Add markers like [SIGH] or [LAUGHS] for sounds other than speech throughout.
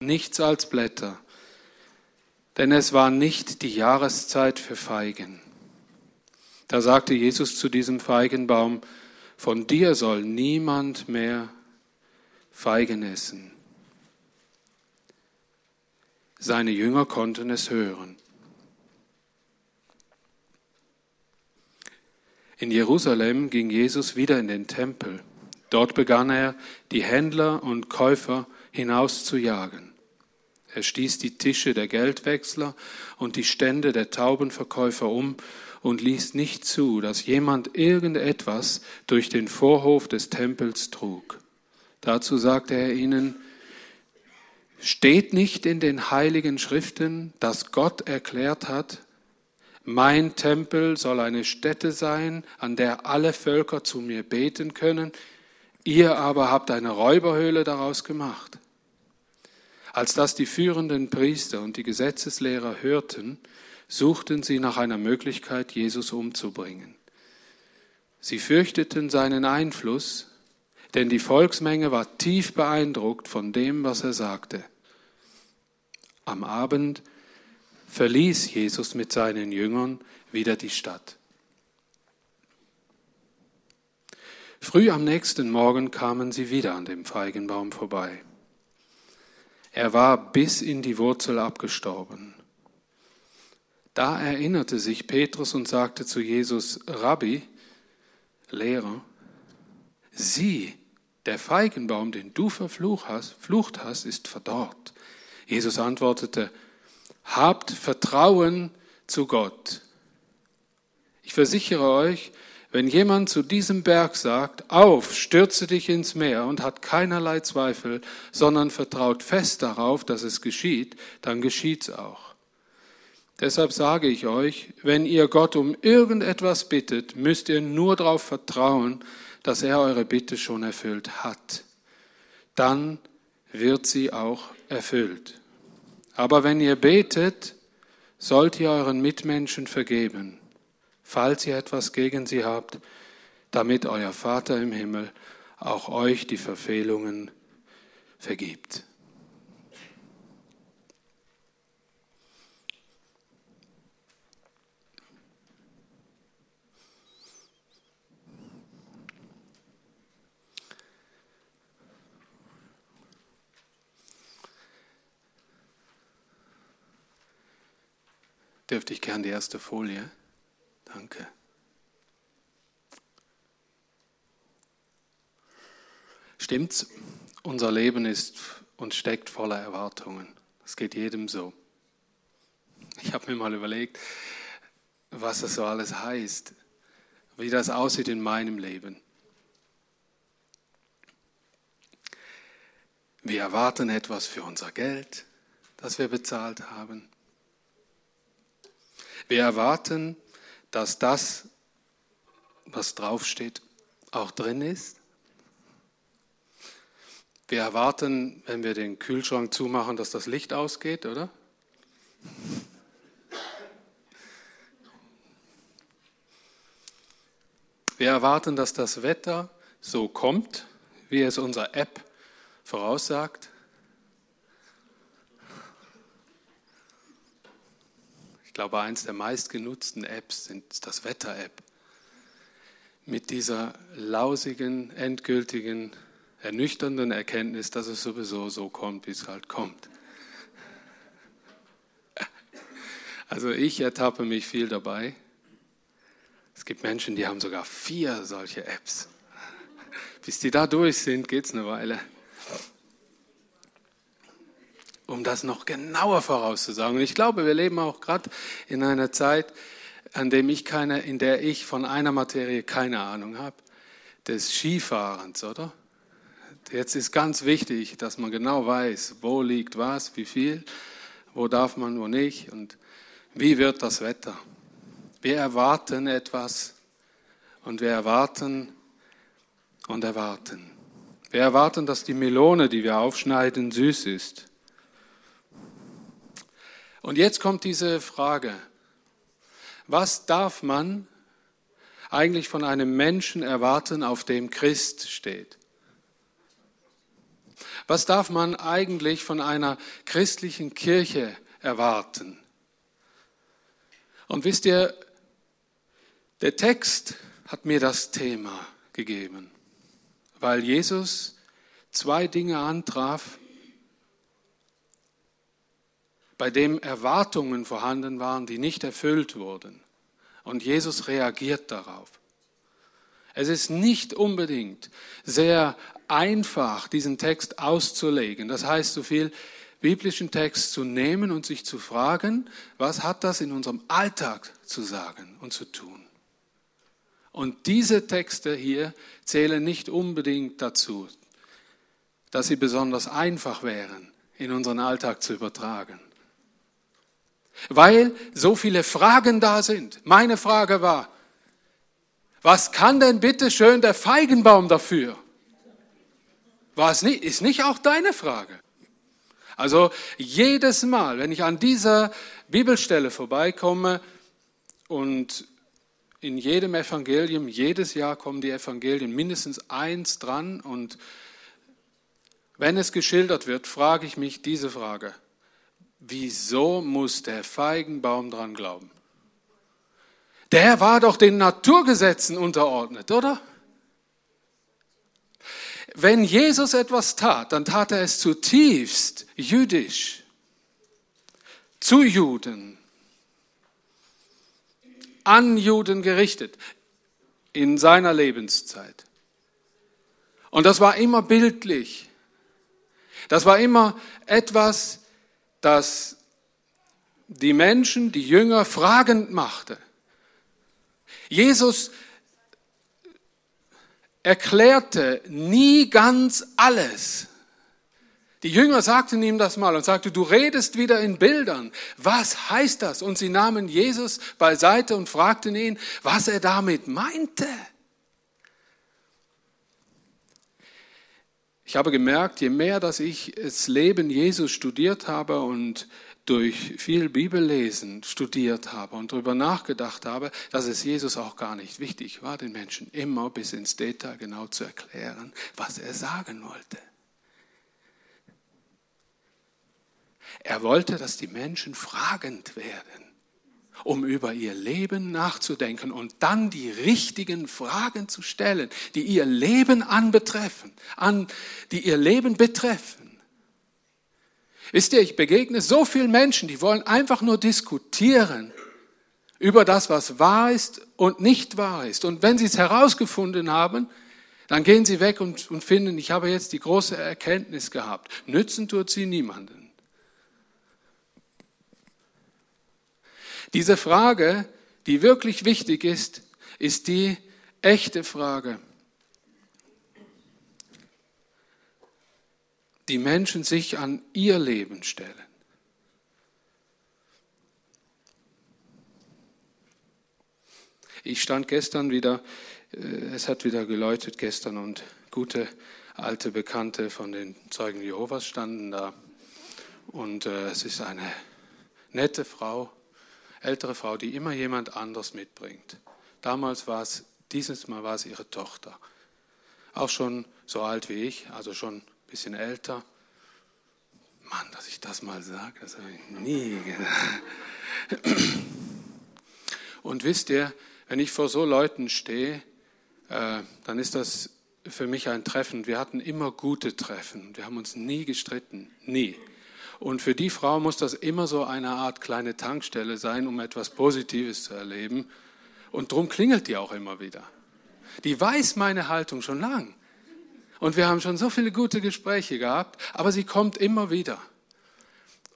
nichts als Blätter, denn es war nicht die Jahreszeit für Feigen. Da sagte Jesus zu diesem Feigenbaum, von dir soll niemand mehr Feigen essen. Seine Jünger konnten es hören. In Jerusalem ging Jesus wieder in den Tempel. Dort begann er, die Händler und Käufer hinauszujagen. Er stieß die Tische der Geldwechsler und die Stände der Taubenverkäufer um und ließ nicht zu, dass jemand irgendetwas durch den Vorhof des Tempels trug. Dazu sagte er ihnen, steht nicht in den heiligen Schriften, dass Gott erklärt hat, mein Tempel soll eine Stätte sein, an der alle Völker zu mir beten können, Ihr aber habt eine Räuberhöhle daraus gemacht. Als das die führenden Priester und die Gesetzeslehrer hörten, suchten sie nach einer Möglichkeit, Jesus umzubringen. Sie fürchteten seinen Einfluss, denn die Volksmenge war tief beeindruckt von dem, was er sagte. Am Abend verließ Jesus mit seinen Jüngern wieder die Stadt. Früh am nächsten Morgen kamen sie wieder an dem Feigenbaum vorbei. Er war bis in die Wurzel abgestorben. Da erinnerte sich Petrus und sagte zu Jesus, Rabbi, Lehrer, sieh, der Feigenbaum, den du verflucht hast, flucht hast, ist verdorrt. Jesus antwortete, habt Vertrauen zu Gott. Ich versichere euch, wenn jemand zu diesem Berg sagt, auf, stürze dich ins Meer und hat keinerlei Zweifel, sondern vertraut fest darauf, dass es geschieht, dann geschieht's auch. Deshalb sage ich euch, wenn ihr Gott um irgendetwas bittet, müsst ihr nur darauf vertrauen, dass er eure Bitte schon erfüllt hat. Dann wird sie auch erfüllt. Aber wenn ihr betet, sollt ihr euren Mitmenschen vergeben falls ihr etwas gegen sie habt, damit euer Vater im Himmel auch euch die Verfehlungen vergibt. Dürfte ich gern die erste Folie? Danke. Stimmt's? Unser Leben ist und steckt voller Erwartungen. Es geht jedem so. Ich habe mir mal überlegt, was das so alles heißt, wie das aussieht in meinem Leben. Wir erwarten etwas für unser Geld, das wir bezahlt haben. Wir erwarten dass das, was draufsteht, auch drin ist. Wir erwarten, wenn wir den Kühlschrank zumachen, dass das Licht ausgeht, oder? Wir erwarten, dass das Wetter so kommt, wie es unsere App voraussagt. Glaube, eins der meistgenutzten Apps sind das Wetter-App. Mit dieser lausigen, endgültigen, ernüchternden Erkenntnis, dass es sowieso so kommt, wie es halt kommt. Also ich ertappe mich viel dabei. Es gibt Menschen, die haben sogar vier solche Apps. Bis die da durch sind, geht es eine Weile um das noch genauer vorauszusagen. Und ich glaube, wir leben auch gerade in einer Zeit, an dem ich keine, in der ich von einer Materie keine Ahnung habe, des Skifahrens, oder? Jetzt ist ganz wichtig, dass man genau weiß, wo liegt was, wie viel, wo darf man, wo nicht und wie wird das Wetter. Wir erwarten etwas und wir erwarten und erwarten. Wir erwarten, dass die Melone, die wir aufschneiden, süß ist. Und jetzt kommt diese Frage, was darf man eigentlich von einem Menschen erwarten, auf dem Christ steht? Was darf man eigentlich von einer christlichen Kirche erwarten? Und wisst ihr, der Text hat mir das Thema gegeben, weil Jesus zwei Dinge antraf, bei dem Erwartungen vorhanden waren, die nicht erfüllt wurden. Und Jesus reagiert darauf. Es ist nicht unbedingt sehr einfach, diesen Text auszulegen. Das heißt, so viel biblischen Text zu nehmen und sich zu fragen, was hat das in unserem Alltag zu sagen und zu tun. Und diese Texte hier zählen nicht unbedingt dazu, dass sie besonders einfach wären, in unseren Alltag zu übertragen. Weil so viele Fragen da sind. Meine Frage war, was kann denn bitte schön der Feigenbaum dafür? War es nicht, ist nicht auch deine Frage? Also jedes Mal, wenn ich an dieser Bibelstelle vorbeikomme und in jedem Evangelium, jedes Jahr kommen die Evangelien mindestens eins dran und wenn es geschildert wird, frage ich mich diese Frage. Wieso muss der Feigenbaum dran glauben? Der war doch den Naturgesetzen unterordnet, oder? Wenn Jesus etwas tat, dann tat er es zutiefst jüdisch, zu Juden, an Juden gerichtet in seiner Lebenszeit. Und das war immer bildlich. Das war immer etwas, das die Menschen, die Jünger fragend machte. Jesus erklärte nie ganz alles. Die Jünger sagten ihm das mal und sagte, du redest wieder in Bildern. Was heißt das? Und sie nahmen Jesus beiseite und fragten ihn, was er damit meinte. Ich habe gemerkt, je mehr, dass ich das Leben Jesus studiert habe und durch viel Bibellesen studiert habe und darüber nachgedacht habe, dass es Jesus auch gar nicht wichtig war, den Menschen immer bis ins Detail genau zu erklären, was er sagen wollte. Er wollte, dass die Menschen fragend werden, um über ihr Leben nachzudenken und dann die richtigen Fragen zu stellen, die ihr Leben anbetreffen, an, die ihr Leben betreffen. Wisst ihr, ich begegne so vielen Menschen, die wollen einfach nur diskutieren über das, was wahr ist und nicht wahr ist. Und wenn sie es herausgefunden haben, dann gehen sie weg und, und finden, ich habe jetzt die große Erkenntnis gehabt. Nützen tut sie niemanden. Diese Frage, die wirklich wichtig ist, ist die echte Frage. die Menschen sich an ihr Leben stellen. Ich stand gestern wieder, äh, es hat wieder geläutet gestern und gute alte Bekannte von den Zeugen Jehovas standen da. Und äh, es ist eine nette Frau, ältere Frau, die immer jemand anders mitbringt. Damals war es, dieses Mal war es ihre Tochter. Auch schon so alt wie ich, also schon bisschen älter. Mann, dass ich das mal sage, das habe ich nie gedacht. Und wisst ihr, wenn ich vor so Leuten stehe, äh, dann ist das für mich ein Treffen. Wir hatten immer gute Treffen. Wir haben uns nie gestritten. Nie. Und für die Frau muss das immer so eine Art kleine Tankstelle sein, um etwas Positives zu erleben. Und darum klingelt die auch immer wieder. Die weiß meine Haltung schon lang. Und wir haben schon so viele gute Gespräche gehabt, aber sie kommt immer wieder.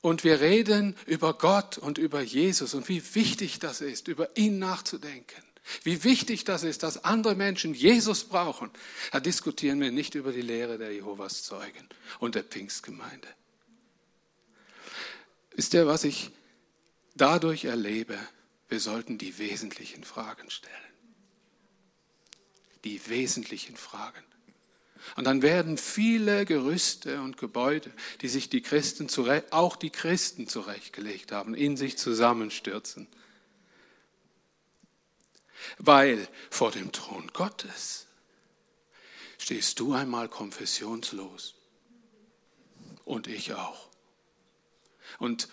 Und wir reden über Gott und über Jesus und wie wichtig das ist, über ihn nachzudenken. Wie wichtig das ist, dass andere Menschen Jesus brauchen. Da diskutieren wir nicht über die Lehre der Jehovas Zeugen und der Pfingstgemeinde. Wisst ihr, was ich dadurch erlebe? Wir sollten die wesentlichen Fragen stellen. Die wesentlichen Fragen. Und dann werden viele Gerüste und Gebäude, die sich die Christen zurecht, auch die Christen zurechtgelegt haben, in sich zusammenstürzen. Weil vor dem Thron Gottes stehst du einmal konfessionslos. Und ich auch. Und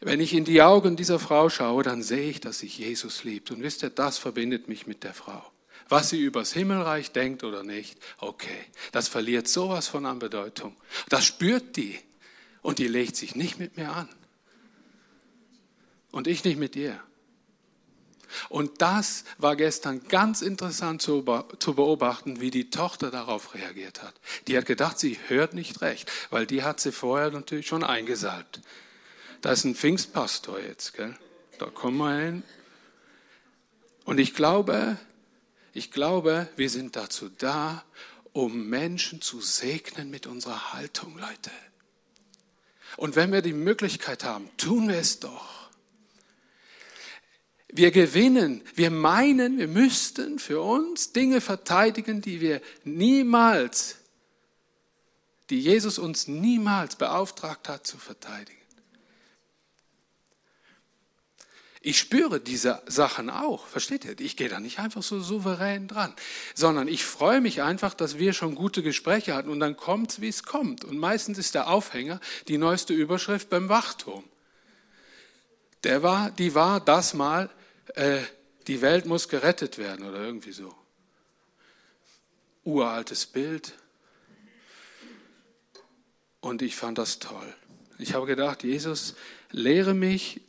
wenn ich in die Augen dieser Frau schaue, dann sehe ich, dass sich Jesus liebt. Und wisst ihr, das verbindet mich mit der Frau. Was sie übers Himmelreich denkt oder nicht, okay, das verliert sowas von an Bedeutung. Das spürt die und die legt sich nicht mit mir an. Und ich nicht mit ihr. Und das war gestern ganz interessant zu beobachten, wie die Tochter darauf reagiert hat. Die hat gedacht, sie hört nicht recht, weil die hat sie vorher natürlich schon eingesalbt. Da ist ein Pfingstpastor jetzt, gell? Da kommen wir hin. Und ich glaube, ich glaube, wir sind dazu da, um Menschen zu segnen mit unserer Haltung, Leute. Und wenn wir die Möglichkeit haben, tun wir es doch. Wir gewinnen, wir meinen, wir müssten für uns Dinge verteidigen, die wir niemals, die Jesus uns niemals beauftragt hat zu verteidigen. Ich spüre diese Sachen auch, versteht ihr? Ich gehe da nicht einfach so souverän dran, sondern ich freue mich einfach, dass wir schon gute Gespräche hatten und dann kommt es, wie es kommt. Und meistens ist der Aufhänger die neueste Überschrift beim Wachturm. Der war, die war das mal, äh, die Welt muss gerettet werden oder irgendwie so. Uraltes Bild. Und ich fand das toll. Ich habe gedacht, Jesus, lehre mich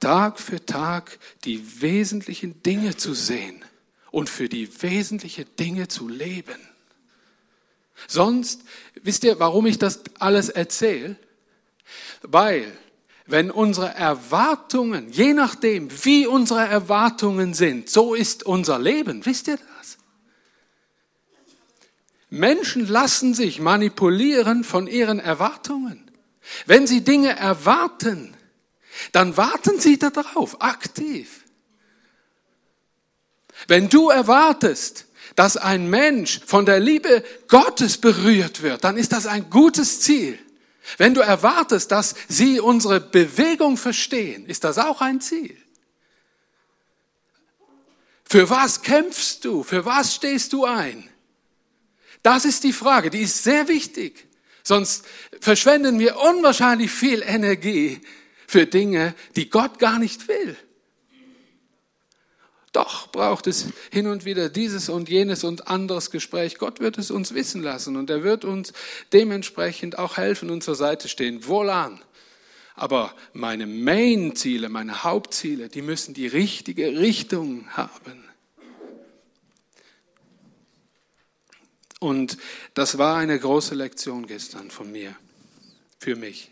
Tag für Tag die wesentlichen Dinge zu sehen und für die wesentlichen Dinge zu leben. Sonst, wisst ihr, warum ich das alles erzähle? Weil, wenn unsere Erwartungen, je nachdem, wie unsere Erwartungen sind, so ist unser Leben. Wisst ihr das? Menschen lassen sich manipulieren von ihren Erwartungen. Wenn sie Dinge erwarten, dann warten Sie darauf, aktiv. Wenn du erwartest, dass ein Mensch von der Liebe Gottes berührt wird, dann ist das ein gutes Ziel. Wenn du erwartest, dass sie unsere Bewegung verstehen, ist das auch ein Ziel. Für was kämpfst du? Für was stehst du ein? Das ist die Frage, die ist sehr wichtig. Sonst verschwenden wir unwahrscheinlich viel Energie für Dinge, die Gott gar nicht will. Doch braucht es hin und wieder dieses und jenes und anderes Gespräch. Gott wird es uns wissen lassen und er wird uns dementsprechend auch helfen und zur Seite stehen. Wohlan. Aber meine Main-Ziele, meine Hauptziele, die müssen die richtige Richtung haben. Und das war eine große Lektion gestern von mir, für mich.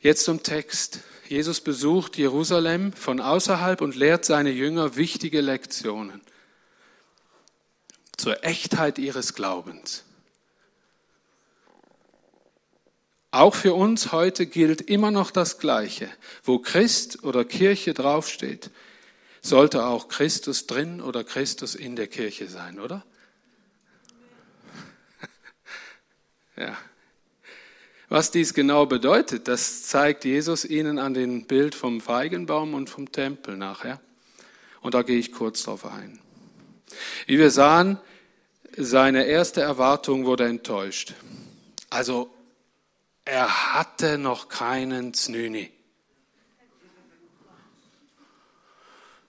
Jetzt zum Text. Jesus besucht Jerusalem von außerhalb und lehrt seine Jünger wichtige Lektionen zur Echtheit ihres Glaubens. Auch für uns heute gilt immer noch das Gleiche. Wo Christ oder Kirche draufsteht, sollte auch Christus drin oder Christus in der Kirche sein, oder? [LAUGHS] ja. Was dies genau bedeutet, das zeigt Jesus ihnen an dem Bild vom Feigenbaum und vom Tempel nachher. Und da gehe ich kurz drauf ein. Wie wir sahen, seine erste Erwartung wurde enttäuscht. Also er hatte noch keinen Znüni.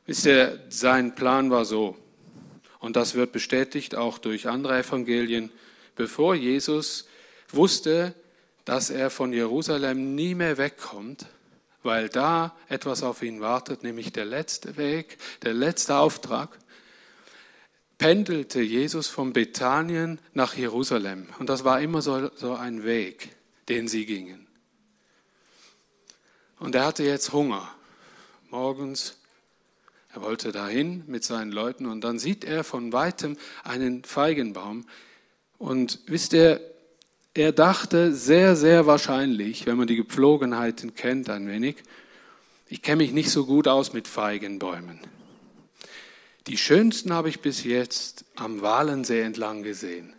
Wisst ihr, sein Plan war so, und das wird bestätigt auch durch andere Evangelien, bevor Jesus wusste, dass er von Jerusalem nie mehr wegkommt, weil da etwas auf ihn wartet, nämlich der letzte Weg, der letzte Auftrag, pendelte Jesus von Bethanien nach Jerusalem. Und das war immer so, so ein Weg, den sie gingen. Und er hatte jetzt Hunger. Morgens, er wollte dahin mit seinen Leuten und dann sieht er von weitem einen Feigenbaum. Und wisst ihr, er dachte sehr, sehr wahrscheinlich, wenn man die Gepflogenheiten kennt ein wenig, ich kenne mich nicht so gut aus mit Feigenbäumen. Die schönsten habe ich bis jetzt am Walensee entlang gesehen.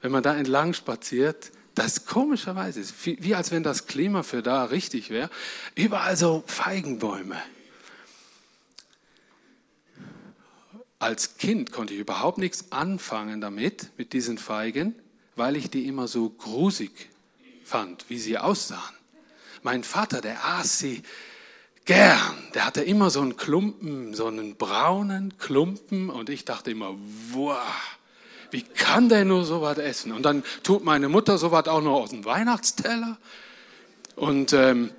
Wenn man da entlang spaziert, das komischerweise ist, wie als wenn das Klima für da richtig wäre, überall so Feigenbäume. Als Kind konnte ich überhaupt nichts anfangen damit, mit diesen Feigen weil ich die immer so grusig fand, wie sie aussahen. Mein Vater, der aß sie gern. Der hatte immer so einen Klumpen, so einen braunen Klumpen und ich dachte immer, wow, wie kann der nur so was essen? Und dann tut meine Mutter so was auch noch aus dem Weihnachtsteller. Und ähm,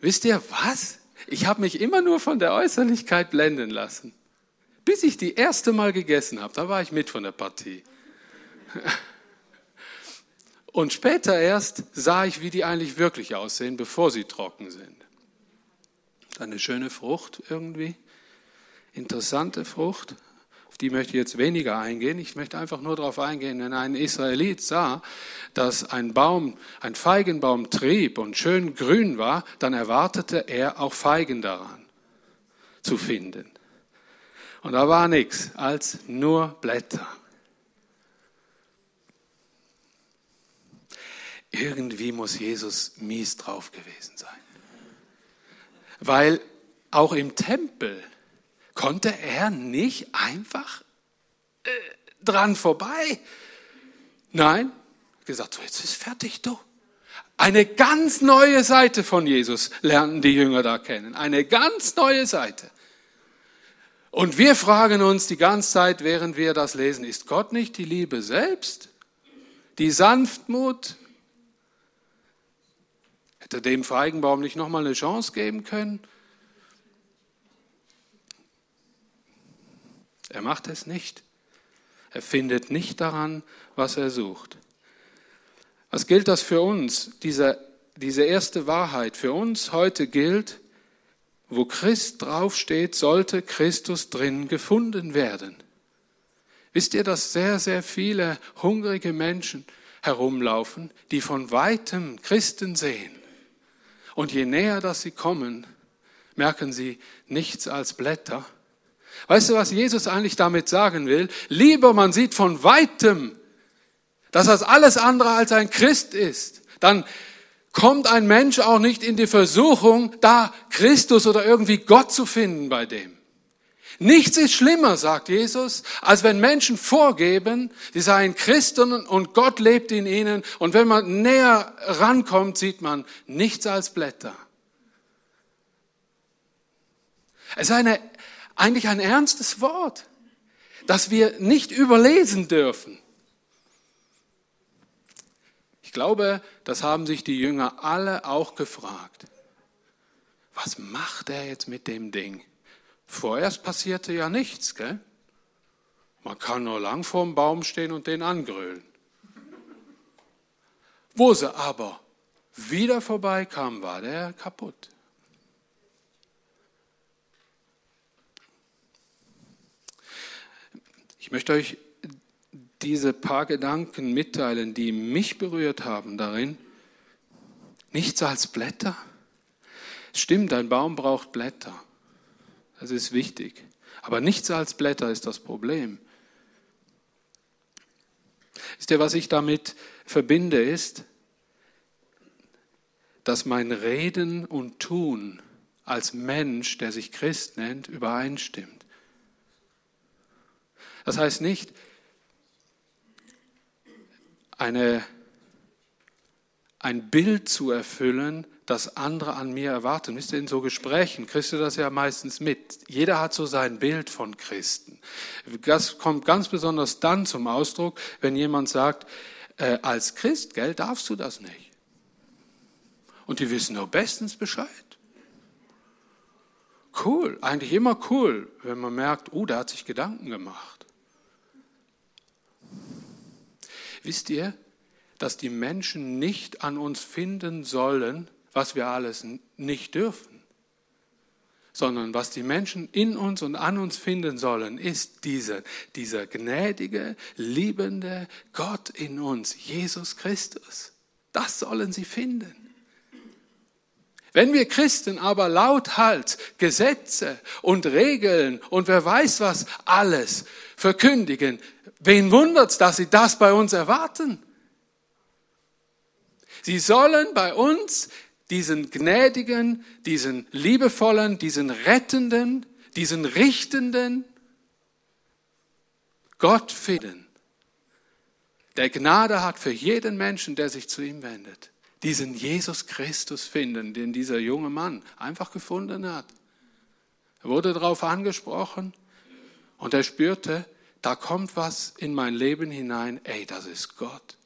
wisst ihr was? Ich habe mich immer nur von der Äußerlichkeit blenden lassen. Bis ich die erste Mal gegessen habe, da war ich mit von der Partie. [LAUGHS] Und später erst sah ich, wie die eigentlich wirklich aussehen, bevor sie trocken sind. Eine schöne Frucht irgendwie, interessante Frucht, auf die möchte ich jetzt weniger eingehen. Ich möchte einfach nur darauf eingehen, wenn ein Israelit sah, dass ein Baum, ein Feigenbaum trieb und schön grün war, dann erwartete er auch Feigen daran zu finden. Und da war nichts als nur Blätter. Irgendwie muss Jesus mies drauf gewesen sein. Weil auch im Tempel konnte er nicht einfach äh, dran vorbei. Nein, gesagt, so jetzt ist fertig, du. Eine ganz neue Seite von Jesus lernten die Jünger da kennen. Eine ganz neue Seite. Und wir fragen uns die ganze Zeit, während wir das lesen, ist Gott nicht die Liebe selbst? Die Sanftmut? Hätte dem Feigenbaum nicht nochmal eine Chance geben können? Er macht es nicht. Er findet nicht daran, was er sucht. Was gilt das für uns? Diese, diese erste Wahrheit für uns heute gilt, wo Christ draufsteht, sollte Christus drin gefunden werden. Wisst ihr, dass sehr, sehr viele hungrige Menschen herumlaufen, die von weitem Christen sehen. Und je näher dass sie kommen, merken sie nichts als Blätter, Weißt du, was Jesus eigentlich damit sagen will? Lieber man sieht von weitem, dass das alles andere als ein Christ ist. Dann kommt ein Mensch auch nicht in die Versuchung, da Christus oder irgendwie Gott zu finden bei dem. Nichts ist schlimmer, sagt Jesus, als wenn Menschen vorgeben, sie seien Christen und Gott lebt in ihnen und wenn man näher rankommt, sieht man nichts als Blätter. Es ist eine eigentlich ein ernstes Wort, das wir nicht überlesen dürfen. Ich glaube, das haben sich die Jünger alle auch gefragt. Was macht er jetzt mit dem Ding? Vorerst passierte ja nichts, gell? Man kann nur lang vorm Baum stehen und den angrölen. Wo sie aber wieder vorbeikam, war der kaputt. Ich möchte euch diese paar Gedanken mitteilen, die mich berührt haben darin. Nichts als Blätter. Stimmt, ein Baum braucht Blätter. Das ist wichtig. Aber nichts als Blätter ist das Problem. Ist ja, was ich damit verbinde, ist, dass mein Reden und Tun als Mensch, der sich Christ nennt, übereinstimmt. Das heißt nicht, eine, ein Bild zu erfüllen, das andere an mir erwarten. Wisst ihr, in so Gesprächen kriegst du das ja meistens mit. Jeder hat so sein Bild von Christen. Das kommt ganz besonders dann zum Ausdruck, wenn jemand sagt, äh, als Christ, gell, darfst du das nicht. Und die wissen nur bestens Bescheid. Cool, eigentlich immer cool, wenn man merkt, oh, der hat sich Gedanken gemacht. Wisst ihr, dass die Menschen nicht an uns finden sollen, was wir alles nicht dürfen, sondern was die Menschen in uns und an uns finden sollen, ist dieser, dieser gnädige, liebende Gott in uns, Jesus Christus. Das sollen sie finden. Wenn wir Christen aber lauthals Gesetze und Regeln und wer weiß was alles verkündigen, wen wundert's, dass sie das bei uns erwarten? Sie sollen bei uns diesen gnädigen, diesen liebevollen, diesen rettenden, diesen richtenden Gott finden. der Gnade hat für jeden Menschen, der sich zu ihm wendet. Diesen Jesus Christus finden, den dieser junge Mann einfach gefunden hat. Er wurde darauf angesprochen und er spürte, da kommt was in mein Leben hinein, ey, das ist Gott.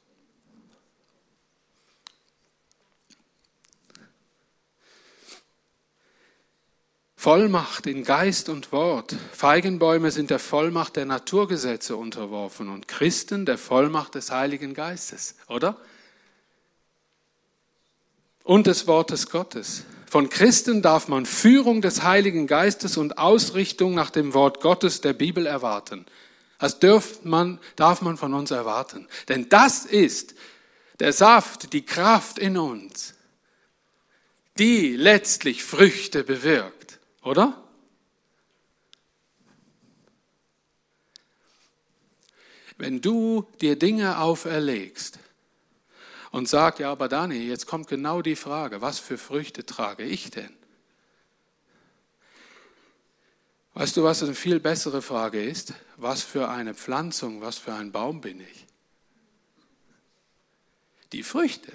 Vollmacht in Geist und Wort. Feigenbäume sind der Vollmacht der Naturgesetze unterworfen und Christen der Vollmacht des Heiligen Geistes, oder? Und des Wortes Gottes. Von Christen darf man Führung des Heiligen Geistes und Ausrichtung nach dem Wort Gottes der Bibel erwarten. Das darf man, darf man von uns erwarten. Denn das ist der Saft, die Kraft in uns, die letztlich Früchte bewirkt. Oder? Wenn du dir Dinge auferlegst und sagst, ja, aber Dani, jetzt kommt genau die Frage, was für Früchte trage ich denn? Weißt du, was eine viel bessere Frage ist? Was für eine Pflanzung, was für ein Baum bin ich? Die Früchte,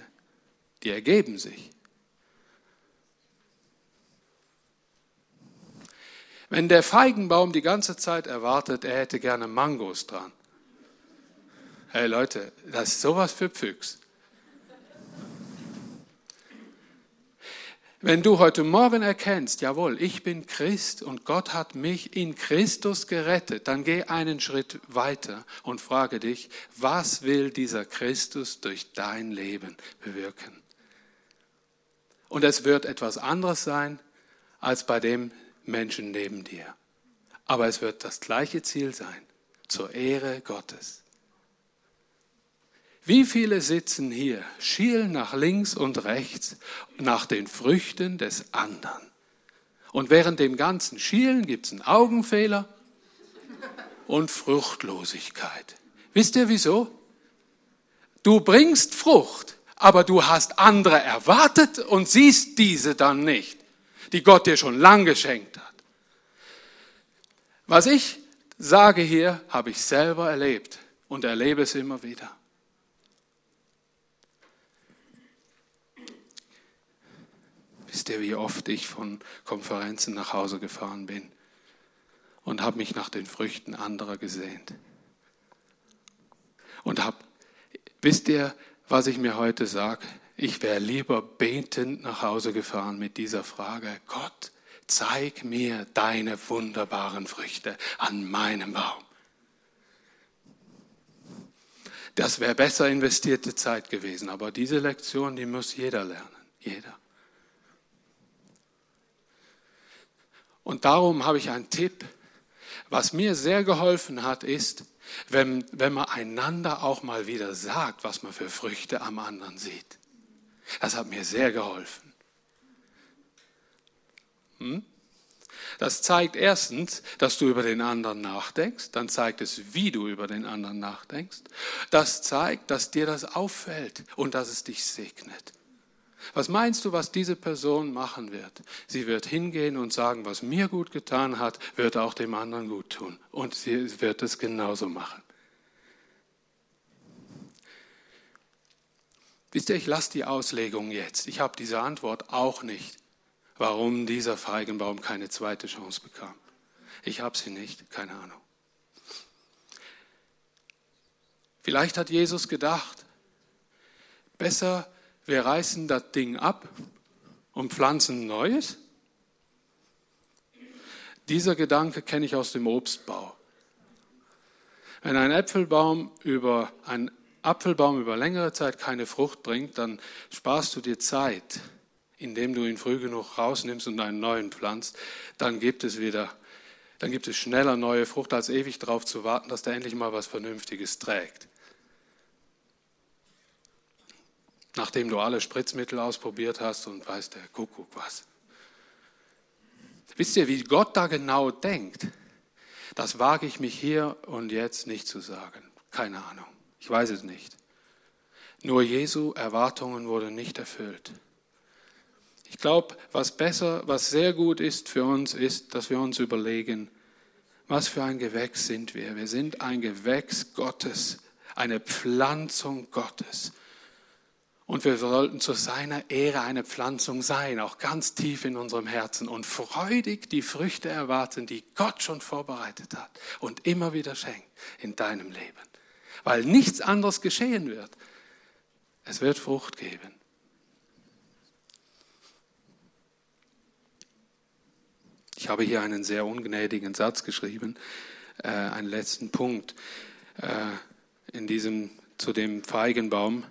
die ergeben sich. Wenn der Feigenbaum die ganze Zeit erwartet, er hätte gerne Mangos dran. Hey Leute, das ist sowas für Pfüchs. Wenn du heute Morgen erkennst, jawohl, ich bin Christ und Gott hat mich in Christus gerettet, dann geh einen Schritt weiter und frage dich, was will dieser Christus durch dein Leben bewirken? Und es wird etwas anderes sein als bei dem, Menschen neben dir. Aber es wird das gleiche Ziel sein, zur Ehre Gottes. Wie viele sitzen hier, schielen nach links und rechts nach den Früchten des anderen? Und während dem ganzen Schielen gibt es einen Augenfehler und Fruchtlosigkeit. Wisst ihr wieso? Du bringst Frucht, aber du hast andere erwartet und siehst diese dann nicht die Gott dir schon lang geschenkt hat. Was ich sage hier, habe ich selber erlebt und erlebe es immer wieder. Wisst ihr, wie oft ich von Konferenzen nach Hause gefahren bin und habe mich nach den Früchten anderer gesehnt? Und habe, wisst ihr, was ich mir heute sage? Ich wäre lieber betend nach Hause gefahren mit dieser Frage, Gott, zeig mir deine wunderbaren Früchte an meinem Baum. Das wäre besser investierte Zeit gewesen, aber diese Lektion, die muss jeder lernen, jeder. Und darum habe ich einen Tipp. Was mir sehr geholfen hat, ist, wenn, wenn man einander auch mal wieder sagt, was man für Früchte am anderen sieht. Das hat mir sehr geholfen. Hm? Das zeigt erstens, dass du über den anderen nachdenkst, dann zeigt es, wie du über den anderen nachdenkst. Das zeigt, dass dir das auffällt und dass es dich segnet. Was meinst du, was diese Person machen wird? Sie wird hingehen und sagen, was mir gut getan hat, wird auch dem anderen gut tun. Und sie wird es genauso machen. Wisst ihr, ich lasse die Auslegung jetzt. Ich habe diese Antwort auch nicht, warum dieser Feigenbaum keine zweite Chance bekam. Ich habe sie nicht, keine Ahnung. Vielleicht hat Jesus gedacht, besser wir reißen das Ding ab und pflanzen Neues. Dieser Gedanke kenne ich aus dem Obstbau. Wenn ein Äpfelbaum über ein Apfelbaum über längere Zeit keine Frucht bringt, dann sparst du dir Zeit, indem du ihn früh genug rausnimmst und einen neuen pflanzt, dann gibt es wieder, dann gibt es schneller neue Frucht, als ewig darauf zu warten, dass der endlich mal was Vernünftiges trägt. Nachdem du alle Spritzmittel ausprobiert hast und weißt der Kuckuck was. Wisst ihr, wie Gott da genau denkt? Das wage ich mich hier und jetzt nicht zu sagen. Keine Ahnung. Ich weiß es nicht. Nur Jesu Erwartungen wurden nicht erfüllt. Ich glaube, was besser, was sehr gut ist für uns, ist, dass wir uns überlegen, was für ein Gewächs sind wir. Wir sind ein Gewächs Gottes, eine Pflanzung Gottes. Und wir sollten zu seiner Ehre eine Pflanzung sein, auch ganz tief in unserem Herzen und freudig die Früchte erwarten, die Gott schon vorbereitet hat und immer wieder schenkt in deinem Leben. Weil nichts anderes geschehen wird. Es wird Frucht geben. Ich habe hier einen sehr ungnädigen Satz geschrieben, äh, einen letzten Punkt äh, in diesem, zu dem Feigenbaum.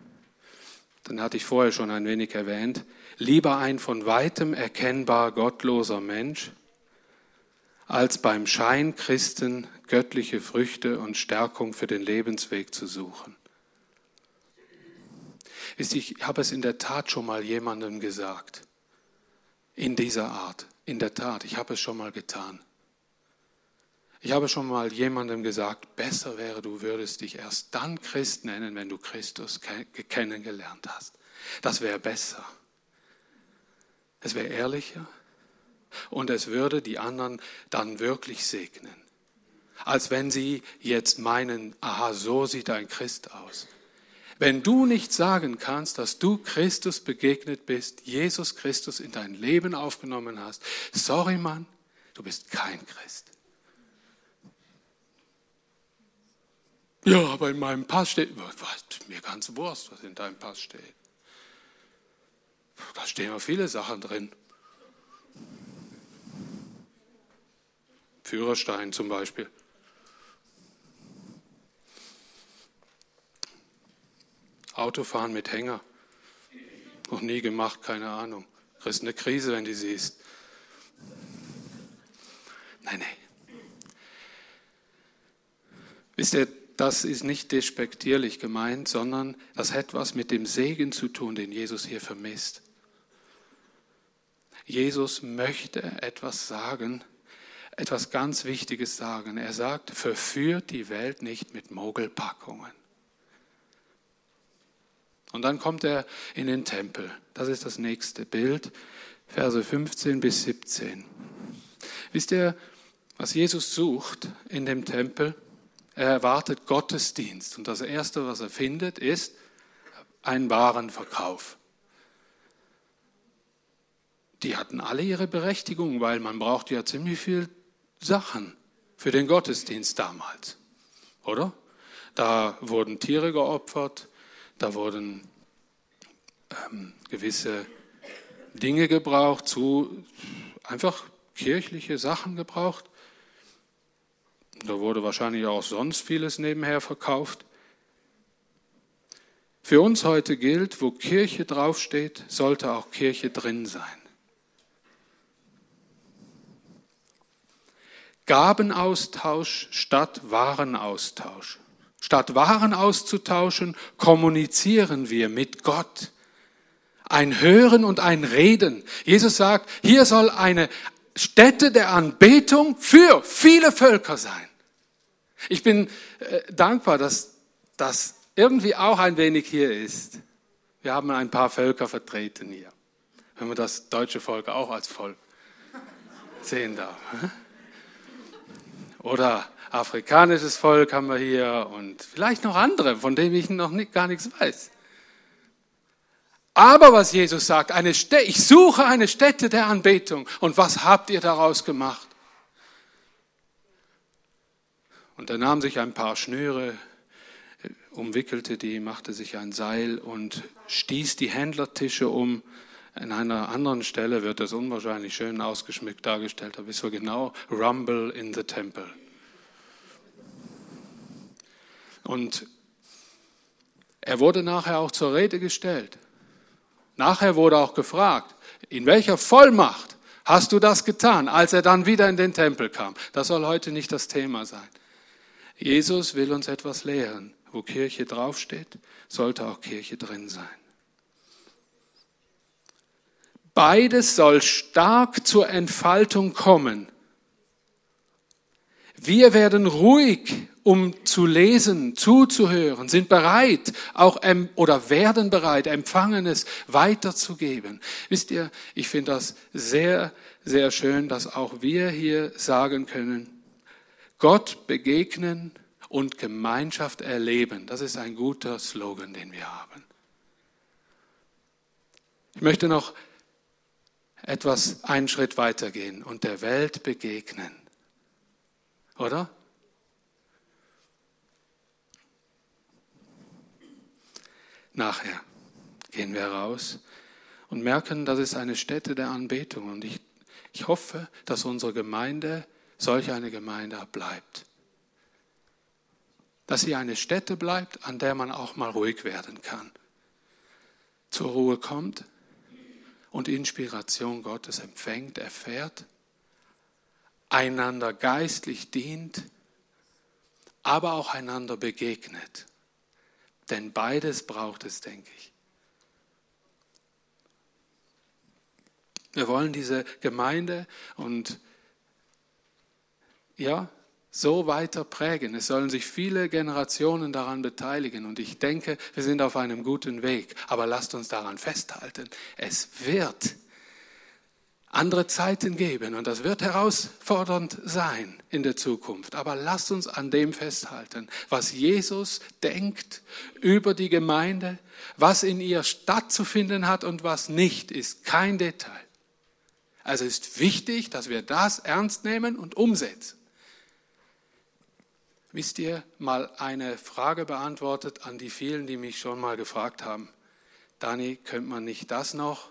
Dann hatte ich vorher schon ein wenig erwähnt. Lieber ein von weitem erkennbar gottloser Mensch, als beim Schein Christen göttliche Früchte und Stärkung für den Lebensweg zu suchen. Ich habe es in der Tat schon mal jemandem gesagt, in dieser Art. In der Tat, ich habe es schon mal getan. Ich habe schon mal jemandem gesagt, besser wäre, du würdest dich erst dann Christ nennen, wenn du Christus kennengelernt hast. Das wäre besser. Es wäre ehrlicher und es würde die anderen dann wirklich segnen. Als wenn sie jetzt meinen, aha, so sieht ein Christ aus. Wenn du nicht sagen kannst, dass du Christus begegnet bist, Jesus Christus in dein Leben aufgenommen hast, sorry Mann, du bist kein Christ. Ja, aber in meinem Pass steht, was, mir ganz Wurst, was in deinem Pass steht. Da stehen ja viele Sachen drin. Führerstein zum Beispiel. Autofahren mit Hänger. Noch nie gemacht, keine Ahnung. Kriegst eine Krise, wenn du siehst. Nein, nein. Wisst ihr, das ist nicht despektierlich gemeint, sondern das hat was mit dem Segen zu tun, den Jesus hier vermisst. Jesus möchte etwas sagen, etwas ganz Wichtiges sagen. Er sagt, verführt die Welt nicht mit Mogelpackungen. Und dann kommt er in den Tempel. Das ist das nächste Bild, Verse 15 bis 17. Wisst ihr, was Jesus sucht in dem Tempel? Er erwartet Gottesdienst. Und das Erste, was er findet, ist ein Warenverkauf. Die hatten alle ihre Berechtigung, weil man braucht ja ziemlich viel Sachen für den Gottesdienst damals. Oder? Da wurden Tiere geopfert, da wurden ähm, gewisse Dinge gebraucht, zu einfach kirchliche Sachen gebraucht. Da wurde wahrscheinlich auch sonst vieles nebenher verkauft. Für uns heute gilt, wo Kirche draufsteht, sollte auch Kirche drin sein. Gabenaustausch statt Warenaustausch. Statt Waren auszutauschen, kommunizieren wir mit Gott. Ein Hören und ein Reden. Jesus sagt, hier soll eine Stätte der Anbetung für viele Völker sein. Ich bin äh, dankbar, dass das irgendwie auch ein wenig hier ist. Wir haben ein paar Völker vertreten hier, wenn man das deutsche Volk auch als Volk sehen darf. Oder afrikanisches Volk haben wir hier und vielleicht noch andere, von denen ich noch nicht, gar nichts weiß. Aber was Jesus sagt, eine Stätte, ich suche eine Stätte der Anbetung. Und was habt ihr daraus gemacht? Und er nahm sich ein paar Schnüre, umwickelte die, machte sich ein Seil und stieß die Händlertische um. An einer anderen Stelle wird das unwahrscheinlich schön ausgeschmückt dargestellt, da wissen wir genau, Rumble in the Temple. Und er wurde nachher auch zur Rede gestellt. Nachher wurde auch gefragt, in welcher Vollmacht hast du das getan, als er dann wieder in den Tempel kam? Das soll heute nicht das Thema sein. Jesus will uns etwas lehren. Wo Kirche draufsteht, sollte auch Kirche drin sein. Beides soll stark zur Entfaltung kommen. Wir werden ruhig um zu lesen, zuzuhören, sind bereit, auch oder werden bereit, Empfangenes weiterzugeben. Wisst ihr, ich finde das sehr, sehr schön, dass auch wir hier sagen können, Gott begegnen und Gemeinschaft erleben. Das ist ein guter Slogan, den wir haben. Ich möchte noch etwas einen Schritt weitergehen und der Welt begegnen. Oder? Nachher gehen wir raus und merken, das ist eine Stätte der Anbetung. Und ich, ich hoffe, dass unsere Gemeinde solch eine Gemeinde bleibt. Dass sie eine Stätte bleibt, an der man auch mal ruhig werden kann. Zur Ruhe kommt und Inspiration Gottes empfängt, erfährt, einander geistlich dient, aber auch einander begegnet. Denn beides braucht es, denke ich. Wir wollen diese Gemeinde und ja, so weiter prägen. Es sollen sich viele Generationen daran beteiligen und ich denke, wir sind auf einem guten Weg. Aber lasst uns daran festhalten. Es wird andere Zeiten geben und das wird herausfordernd sein in der Zukunft. Aber lasst uns an dem festhalten, was Jesus denkt über die Gemeinde, was in ihr stattzufinden hat und was nicht, ist kein Detail. Also ist wichtig, dass wir das ernst nehmen und umsetzen. Wisst ihr, mal eine Frage beantwortet an die vielen, die mich schon mal gefragt haben. Dani, könnte man nicht das noch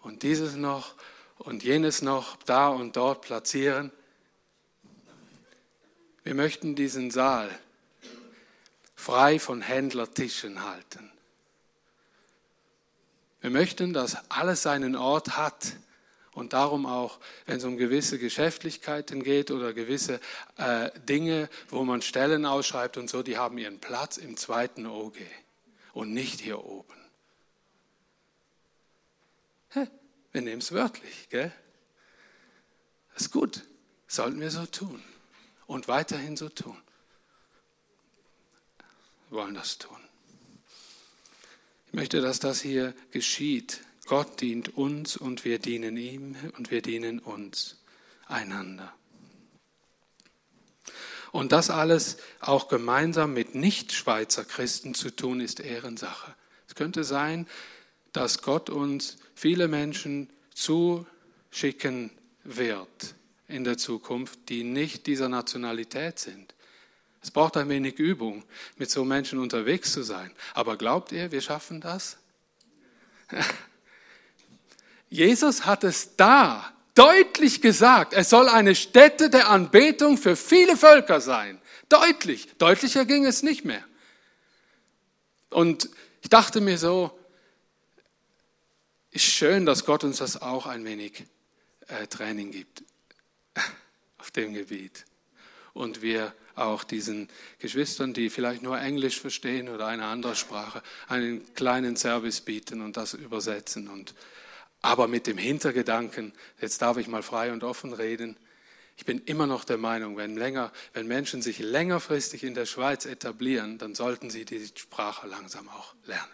und dieses noch und jenes noch da und dort platzieren? Wir möchten diesen Saal frei von Händlertischen halten. Wir möchten, dass alles seinen Ort hat und darum auch, wenn es um gewisse Geschäftlichkeiten geht oder gewisse äh, Dinge, wo man Stellen ausschreibt und so, die haben ihren Platz im zweiten OG und nicht hier oben. Hä? Wir nehmen es wörtlich, gell? Das ist gut. Sollten wir so tun und weiterhin so tun. Wir wollen das tun. Ich möchte, dass das hier geschieht Gott dient uns und wir dienen ihm und wir dienen uns einander. Und das alles auch gemeinsam mit Nicht-Schweizer Christen zu tun, ist Ehrensache. Es könnte sein, dass Gott uns viele Menschen zuschicken wird in der Zukunft, die nicht dieser Nationalität sind. Es braucht ein wenig Übung, mit so Menschen unterwegs zu sein. Aber glaubt ihr, wir schaffen das? [LAUGHS] Jesus hat es da deutlich gesagt. Es soll eine Stätte der Anbetung für viele Völker sein. Deutlich. Deutlicher ging es nicht mehr. Und ich dachte mir so, ist schön, dass Gott uns das auch ein wenig äh, Training gibt [LAUGHS] auf dem Gebiet. Und wir auch diesen Geschwistern, die vielleicht nur Englisch verstehen oder eine andere Sprache, einen kleinen Service bieten und das übersetzen und aber mit dem Hintergedanken, jetzt darf ich mal frei und offen reden, ich bin immer noch der Meinung, wenn, länger, wenn Menschen sich längerfristig in der Schweiz etablieren, dann sollten sie die Sprache langsam auch lernen.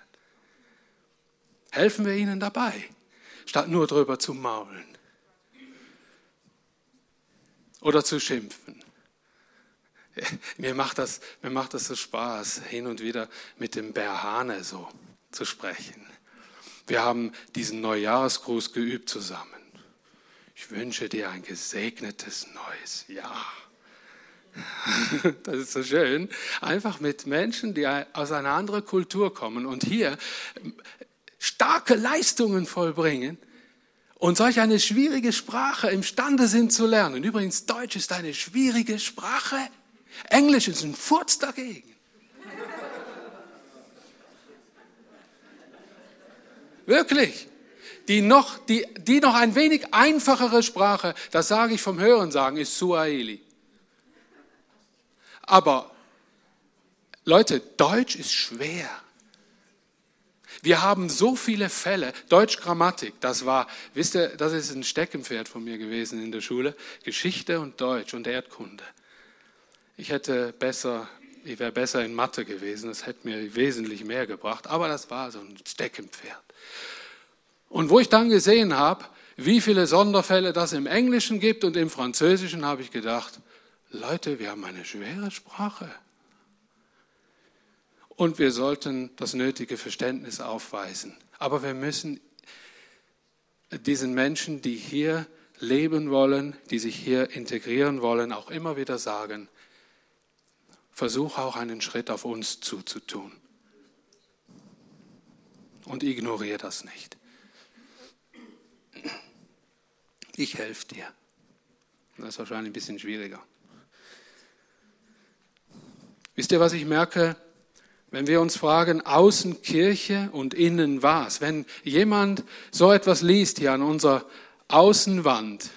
Helfen wir ihnen dabei, statt nur drüber zu maulen oder zu schimpfen. [LAUGHS] Mir macht das, mir macht das so Spaß, hin und wieder mit dem Berhane so zu sprechen. Wir haben diesen Neujahresgruß geübt zusammen. Ich wünsche dir ein gesegnetes neues Jahr. Das ist so schön. Einfach mit Menschen, die aus einer anderen Kultur kommen und hier starke Leistungen vollbringen und solch eine schwierige Sprache imstande sind zu lernen. Übrigens, Deutsch ist eine schwierige Sprache. Englisch ist ein Furz dagegen. Wirklich. Die noch, die, die noch ein wenig einfachere Sprache, das sage ich vom Hörensagen, ist Suaheli. Aber Leute, Deutsch ist schwer. Wir haben so viele Fälle. Deutsch-Grammatik, das war, wisst ihr, das ist ein Steckenpferd von mir gewesen in der Schule. Geschichte und Deutsch und Erdkunde. Ich hätte besser, ich wäre besser in Mathe gewesen. Das hätte mir wesentlich mehr gebracht. Aber das war so ein Steckenpferd. Und wo ich dann gesehen habe, wie viele Sonderfälle das im Englischen gibt und im Französischen, habe ich gedacht, Leute, wir haben eine schwere Sprache. und wir sollten das nötige Verständnis aufweisen. Aber wir müssen diesen Menschen, die hier leben wollen, die sich hier integrieren wollen, auch immer wieder sagen, versuch auch einen Schritt auf uns zuzutun. Und ignoriere das nicht. Ich helfe dir. Das ist wahrscheinlich ein bisschen schwieriger. Wisst ihr, was ich merke? Wenn wir uns fragen, außen Kirche und innen was? Wenn jemand so etwas liest hier an unserer Außenwand,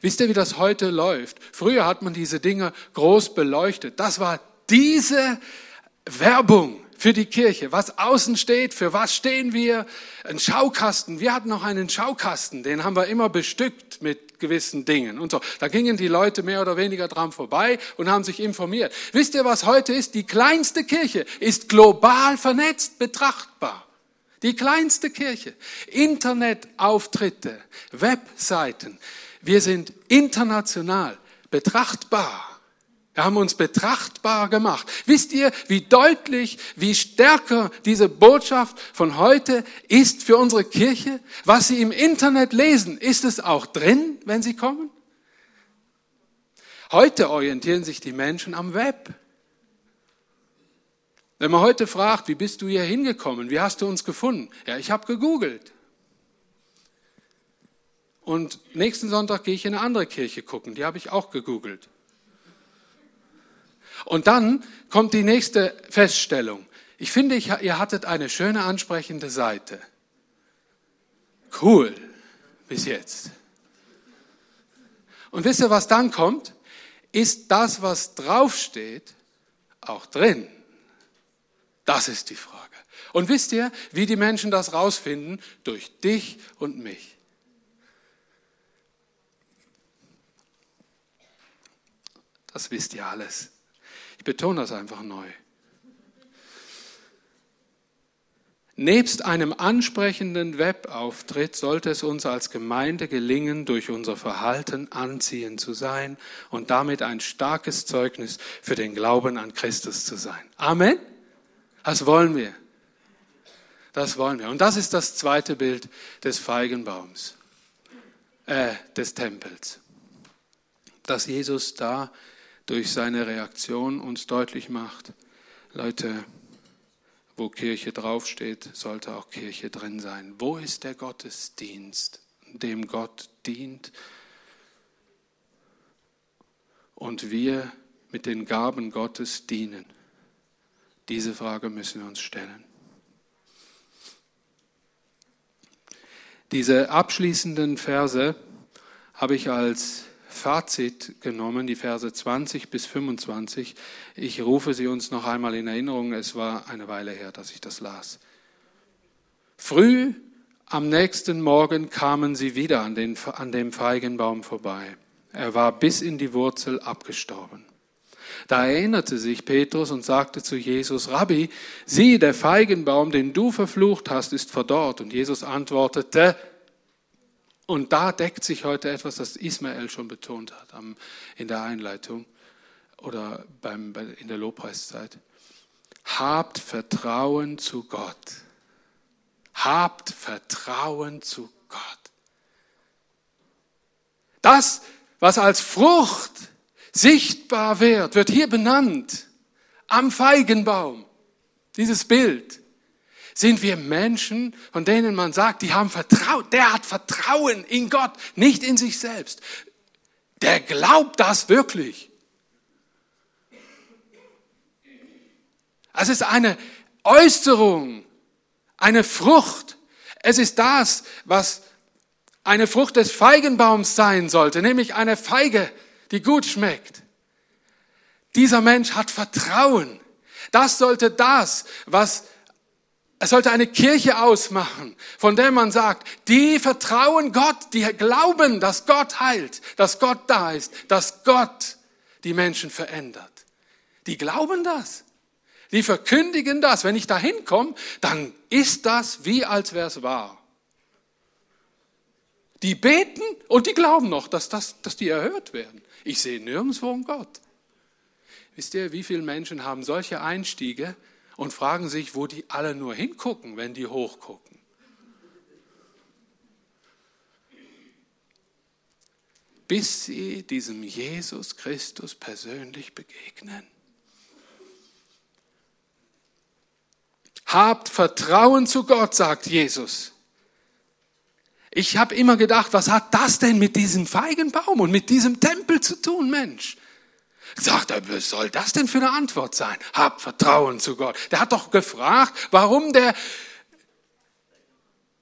wisst ihr, wie das heute läuft? Früher hat man diese Dinge groß beleuchtet. Das war diese Werbung für die Kirche, was außen steht, für was stehen wir, ein Schaukasten. Wir hatten noch einen Schaukasten, den haben wir immer bestückt mit gewissen Dingen und so. Da gingen die Leute mehr oder weniger dran vorbei und haben sich informiert. Wisst ihr, was heute ist? Die kleinste Kirche ist global vernetzt betrachtbar. Die kleinste Kirche. Internetauftritte, Webseiten. Wir sind international betrachtbar. Wir haben uns betrachtbar gemacht. Wisst ihr, wie deutlich, wie stärker diese Botschaft von heute ist für unsere Kirche? Was Sie im Internet lesen, ist es auch drin, wenn Sie kommen? Heute orientieren sich die Menschen am Web. Wenn man heute fragt, wie bist du hier hingekommen, wie hast du uns gefunden? Ja, ich habe gegoogelt. Und nächsten Sonntag gehe ich in eine andere Kirche gucken, die habe ich auch gegoogelt. Und dann kommt die nächste Feststellung. Ich finde, ihr hattet eine schöne, ansprechende Seite. Cool, bis jetzt. Und wisst ihr, was dann kommt? Ist das, was draufsteht, auch drin? Das ist die Frage. Und wisst ihr, wie die Menschen das rausfinden? Durch dich und mich. Das wisst ihr alles. Ich betone das einfach neu. Nebst einem ansprechenden Webauftritt sollte es uns als Gemeinde gelingen, durch unser Verhalten anziehend zu sein und damit ein starkes Zeugnis für den Glauben an Christus zu sein. Amen? Das wollen wir. Das wollen wir. Und das ist das zweite Bild des Feigenbaums, äh, des Tempels. Dass Jesus da durch seine Reaktion uns deutlich macht, Leute, wo Kirche draufsteht, sollte auch Kirche drin sein. Wo ist der Gottesdienst, dem Gott dient und wir mit den Gaben Gottes dienen? Diese Frage müssen wir uns stellen. Diese abschließenden Verse habe ich als Fazit genommen, die Verse 20 bis 25. Ich rufe sie uns noch einmal in Erinnerung. Es war eine Weile her, dass ich das las. Früh am nächsten Morgen kamen sie wieder an, den, an dem Feigenbaum vorbei. Er war bis in die Wurzel abgestorben. Da erinnerte sich Petrus und sagte zu Jesus, Rabbi, sieh, der Feigenbaum, den du verflucht hast, ist verdorrt. Und Jesus antwortete, und da deckt sich heute etwas, das Ismael schon betont hat in der Einleitung oder in der Lobpreiszeit. Habt Vertrauen zu Gott. Habt Vertrauen zu Gott. Das, was als Frucht sichtbar wird, wird hier benannt. Am Feigenbaum. Dieses Bild sind wir Menschen, von denen man sagt, die haben Vertrauen, der hat Vertrauen in Gott, nicht in sich selbst. Der glaubt das wirklich. Es ist eine Äußerung, eine Frucht. Es ist das, was eine Frucht des Feigenbaums sein sollte, nämlich eine Feige, die gut schmeckt. Dieser Mensch hat Vertrauen. Das sollte das, was es sollte eine Kirche ausmachen, von der man sagt, die vertrauen Gott, die glauben, dass Gott heilt, dass Gott da ist, dass Gott die Menschen verändert. Die glauben das. Die verkündigen das. Wenn ich da hinkomme, dann ist das wie als wäre es wahr. Die beten und die glauben noch, dass, das, dass die erhört werden. Ich sehe nirgendwo um Gott. Wisst ihr, wie viele Menschen haben solche Einstiege und fragen sich, wo die alle nur hingucken, wenn die hochgucken. Bis sie diesem Jesus Christus persönlich begegnen. Habt Vertrauen zu Gott, sagt Jesus. Ich habe immer gedacht, was hat das denn mit diesem Feigenbaum und mit diesem Tempel zu tun, Mensch? Sagt er, was soll das denn für eine Antwort sein? Habt Vertrauen zu Gott. Der hat doch gefragt, warum der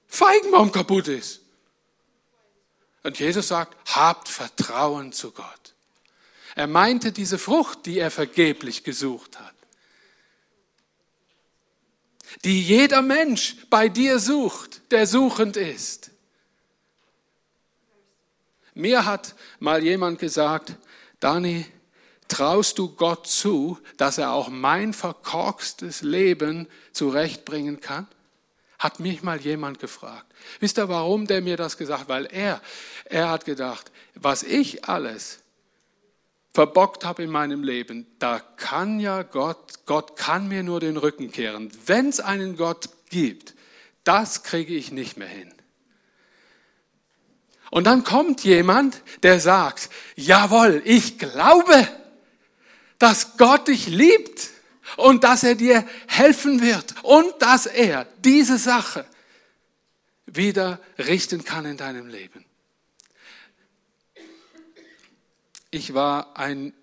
Feigenbaum kaputt ist. Und Jesus sagt, habt Vertrauen zu Gott. Er meinte diese Frucht, die er vergeblich gesucht hat die jeder Mensch bei dir sucht, der suchend ist. Mir hat mal jemand gesagt, Dani, traust du Gott zu, dass er auch mein verkorkstes Leben zurechtbringen kann? Hat mich mal jemand gefragt. Wisst ihr, warum der mir das gesagt hat? Weil er, er hat gedacht, was ich alles verbockt habe in meinem Leben, da kann ja Gott, Gott kann mir nur den Rücken kehren. Wenn es einen Gott gibt, das kriege ich nicht mehr hin. Und dann kommt jemand, der sagt, jawohl, ich glaube, dass Gott dich liebt und dass er dir helfen wird und dass er diese Sache wieder richten kann in deinem Leben. ich war ein,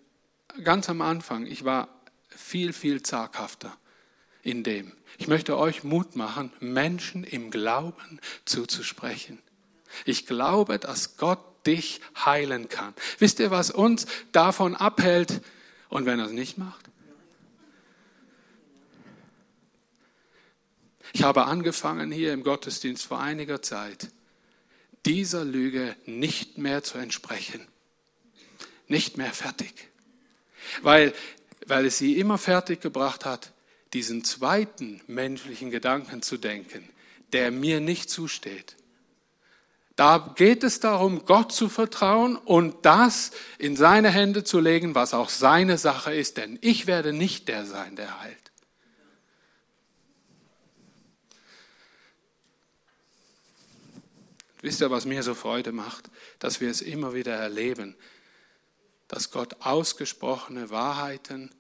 ganz am Anfang, ich war viel, viel zaghafter in dem. Ich möchte euch Mut machen, Menschen im Glauben zuzusprechen. Ich glaube, dass Gott dich heilen kann. Wisst ihr, was uns davon abhält? Und wenn er es nicht macht? Ich habe angefangen hier im Gottesdienst vor einiger Zeit, dieser Lüge nicht mehr zu entsprechen nicht mehr fertig. Weil, weil es sie immer fertig gebracht hat, diesen zweiten menschlichen Gedanken zu denken, der mir nicht zusteht. Da geht es darum, Gott zu vertrauen und das in seine Hände zu legen, was auch seine Sache ist, denn ich werde nicht der sein, der heilt. Wisst ihr, was mir so Freude macht? Dass wir es immer wieder erleben, dass Gott ausgesprochene Wahrheiten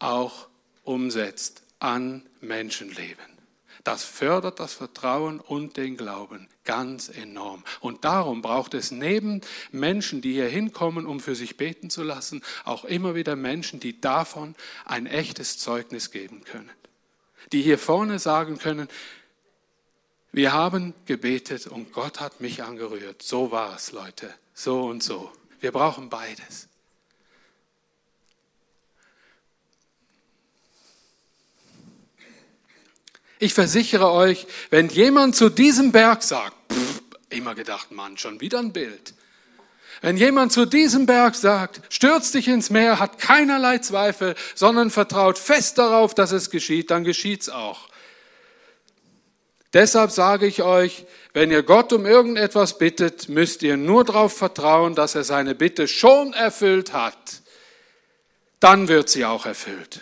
auch umsetzt an Menschenleben. Das fördert das Vertrauen und den Glauben ganz enorm. Und darum braucht es neben Menschen, die hier hinkommen, um für sich beten zu lassen, auch immer wieder Menschen, die davon ein echtes Zeugnis geben können. Die hier vorne sagen können, wir haben gebetet und Gott hat mich angerührt. So war es, Leute. So und so. Wir brauchen beides. Ich versichere euch, wenn jemand zu diesem Berg sagt, pff, immer gedacht, Mann, schon wieder ein Bild. Wenn jemand zu diesem Berg sagt, stürz dich ins Meer, hat keinerlei Zweifel, sondern vertraut fest darauf, dass es geschieht, dann geschieht's auch. Deshalb sage ich euch, wenn ihr Gott um irgendetwas bittet, müsst ihr nur darauf vertrauen, dass er seine Bitte schon erfüllt hat. Dann wird sie auch erfüllt.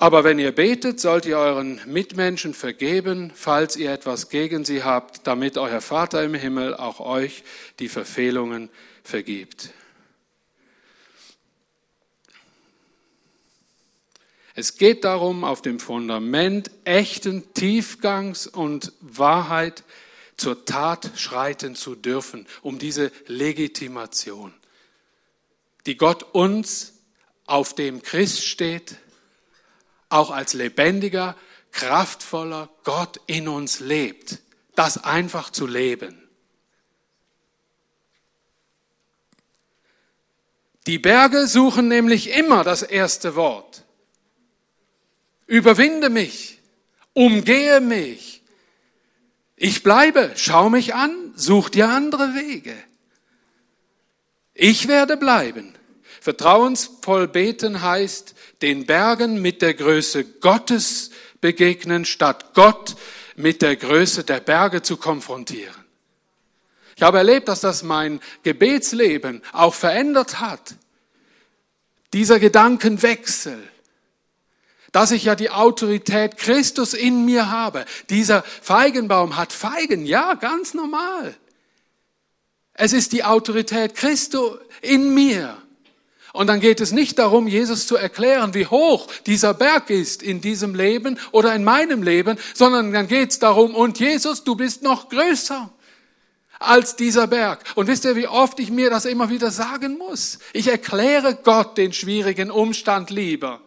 Aber wenn ihr betet, sollt ihr euren Mitmenschen vergeben, falls ihr etwas gegen sie habt, damit euer Vater im Himmel auch euch die Verfehlungen vergibt. Es geht darum, auf dem Fundament echten Tiefgangs und Wahrheit zur Tat schreiten zu dürfen, um diese Legitimation, die Gott uns, auf dem Christ steht, auch als lebendiger, kraftvoller Gott in uns lebt, das einfach zu leben. Die Berge suchen nämlich immer das erste Wort. Überwinde mich, umgehe mich. Ich bleibe, schau mich an, such dir andere Wege. Ich werde bleiben. Vertrauensvoll beten heißt, den Bergen mit der Größe Gottes begegnen, statt Gott mit der Größe der Berge zu konfrontieren. Ich habe erlebt, dass das mein Gebetsleben auch verändert hat. Dieser Gedankenwechsel dass ich ja die Autorität Christus in mir habe. Dieser Feigenbaum hat Feigen, ja, ganz normal. Es ist die Autorität Christus in mir. Und dann geht es nicht darum, Jesus zu erklären, wie hoch dieser Berg ist in diesem Leben oder in meinem Leben, sondern dann geht es darum, und Jesus, du bist noch größer als dieser Berg. Und wisst ihr, wie oft ich mir das immer wieder sagen muss? Ich erkläre Gott den schwierigen Umstand lieber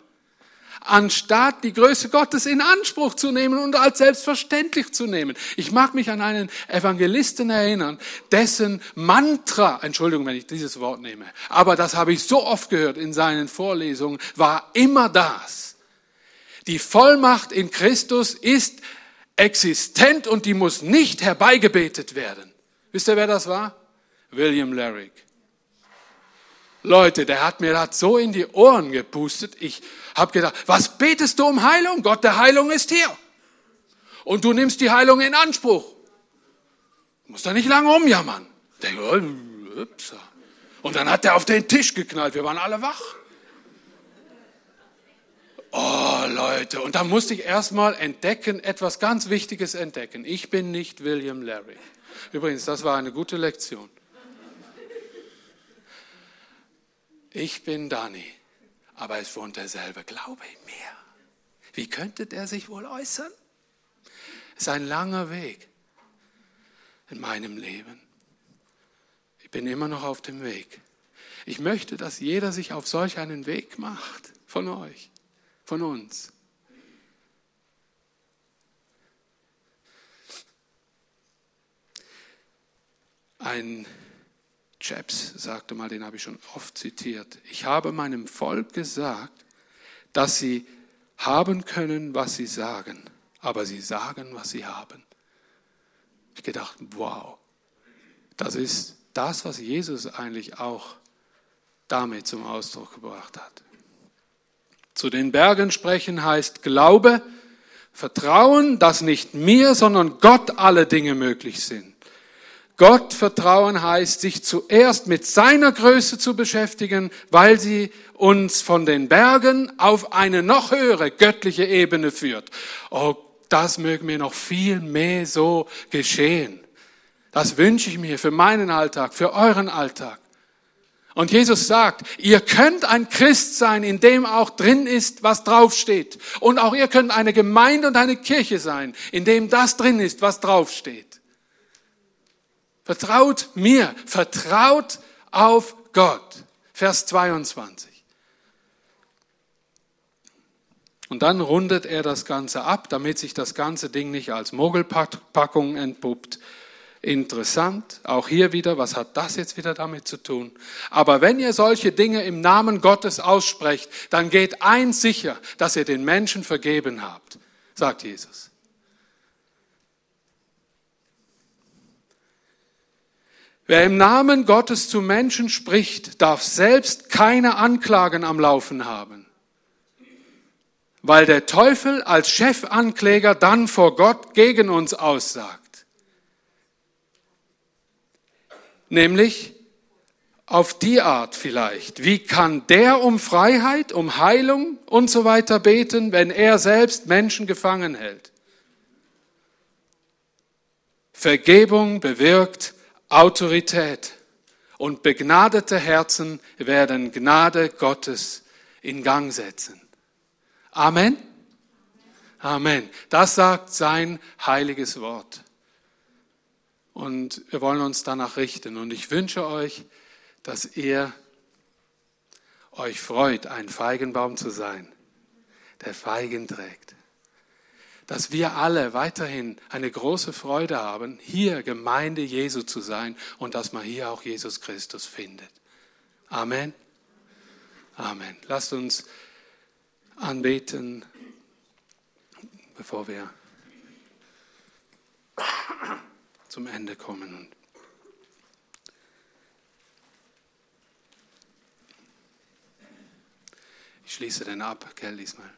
anstatt die Größe Gottes in Anspruch zu nehmen und als selbstverständlich zu nehmen. Ich mag mich an einen Evangelisten erinnern, dessen Mantra, Entschuldigung, wenn ich dieses Wort nehme, aber das habe ich so oft gehört in seinen Vorlesungen, war immer das. Die Vollmacht in Christus ist existent und die muss nicht herbeigebetet werden. Wisst ihr, wer das war? William Larrick. Leute, der hat mir das so in die Ohren gepustet. Ich habe gedacht, was betest du um Heilung? Gott der Heilung ist hier. Und du nimmst die Heilung in Anspruch. Du musst da nicht lange rumjammern. Oh, Und dann hat er auf den Tisch geknallt. Wir waren alle wach. Oh, Leute. Und da musste ich erstmal entdecken, etwas ganz Wichtiges entdecken. Ich bin nicht William Larry. Übrigens, das war eine gute Lektion. ich bin Dani, aber es wohnt derselbe Glaube in mir. Wie könnte der sich wohl äußern? Es ist ein langer Weg in meinem Leben. Ich bin immer noch auf dem Weg. Ich möchte, dass jeder sich auf solch einen Weg macht, von euch, von uns. Ein Chaps sagte mal, den habe ich schon oft zitiert, ich habe meinem Volk gesagt, dass sie haben können, was sie sagen, aber sie sagen, was sie haben. Ich gedacht, wow, das ist das, was Jesus eigentlich auch damit zum Ausdruck gebracht hat. Zu den Bergen sprechen heißt Glaube, Vertrauen, dass nicht mir, sondern Gott alle Dinge möglich sind. Gott vertrauen heißt, sich zuerst mit seiner Größe zu beschäftigen, weil sie uns von den Bergen auf eine noch höhere göttliche Ebene führt. Oh, das möge mir noch viel mehr so geschehen. Das wünsche ich mir für meinen Alltag, für euren Alltag. Und Jesus sagt, ihr könnt ein Christ sein, in dem auch drin ist, was draufsteht. Und auch ihr könnt eine Gemeinde und eine Kirche sein, in dem das drin ist, was draufsteht. Vertraut mir, vertraut auf Gott. Vers 22. Und dann rundet er das Ganze ab, damit sich das ganze Ding nicht als Mogelpackung entpuppt. Interessant, auch hier wieder, was hat das jetzt wieder damit zu tun? Aber wenn ihr solche Dinge im Namen Gottes aussprecht, dann geht eins sicher, dass ihr den Menschen vergeben habt, sagt Jesus. Wer im Namen Gottes zu Menschen spricht, darf selbst keine Anklagen am Laufen haben, weil der Teufel als Chefankläger dann vor Gott gegen uns aussagt. Nämlich auf die Art vielleicht. Wie kann der um Freiheit, um Heilung und so weiter beten, wenn er selbst Menschen gefangen hält? Vergebung bewirkt Autorität. Und begnadete Herzen werden Gnade Gottes in Gang setzen. Amen. Amen. Das sagt sein heiliges Wort. Und wir wollen uns danach richten. Und ich wünsche euch, dass ihr euch freut, ein Feigenbaum zu sein, der Feigen trägt dass wir alle weiterhin eine große Freude haben, hier Gemeinde Jesu zu sein und dass man hier auch Jesus Christus findet. Amen. Amen. Lasst uns anbeten, bevor wir zum Ende kommen. Ich schließe den ab, gell, diesmal.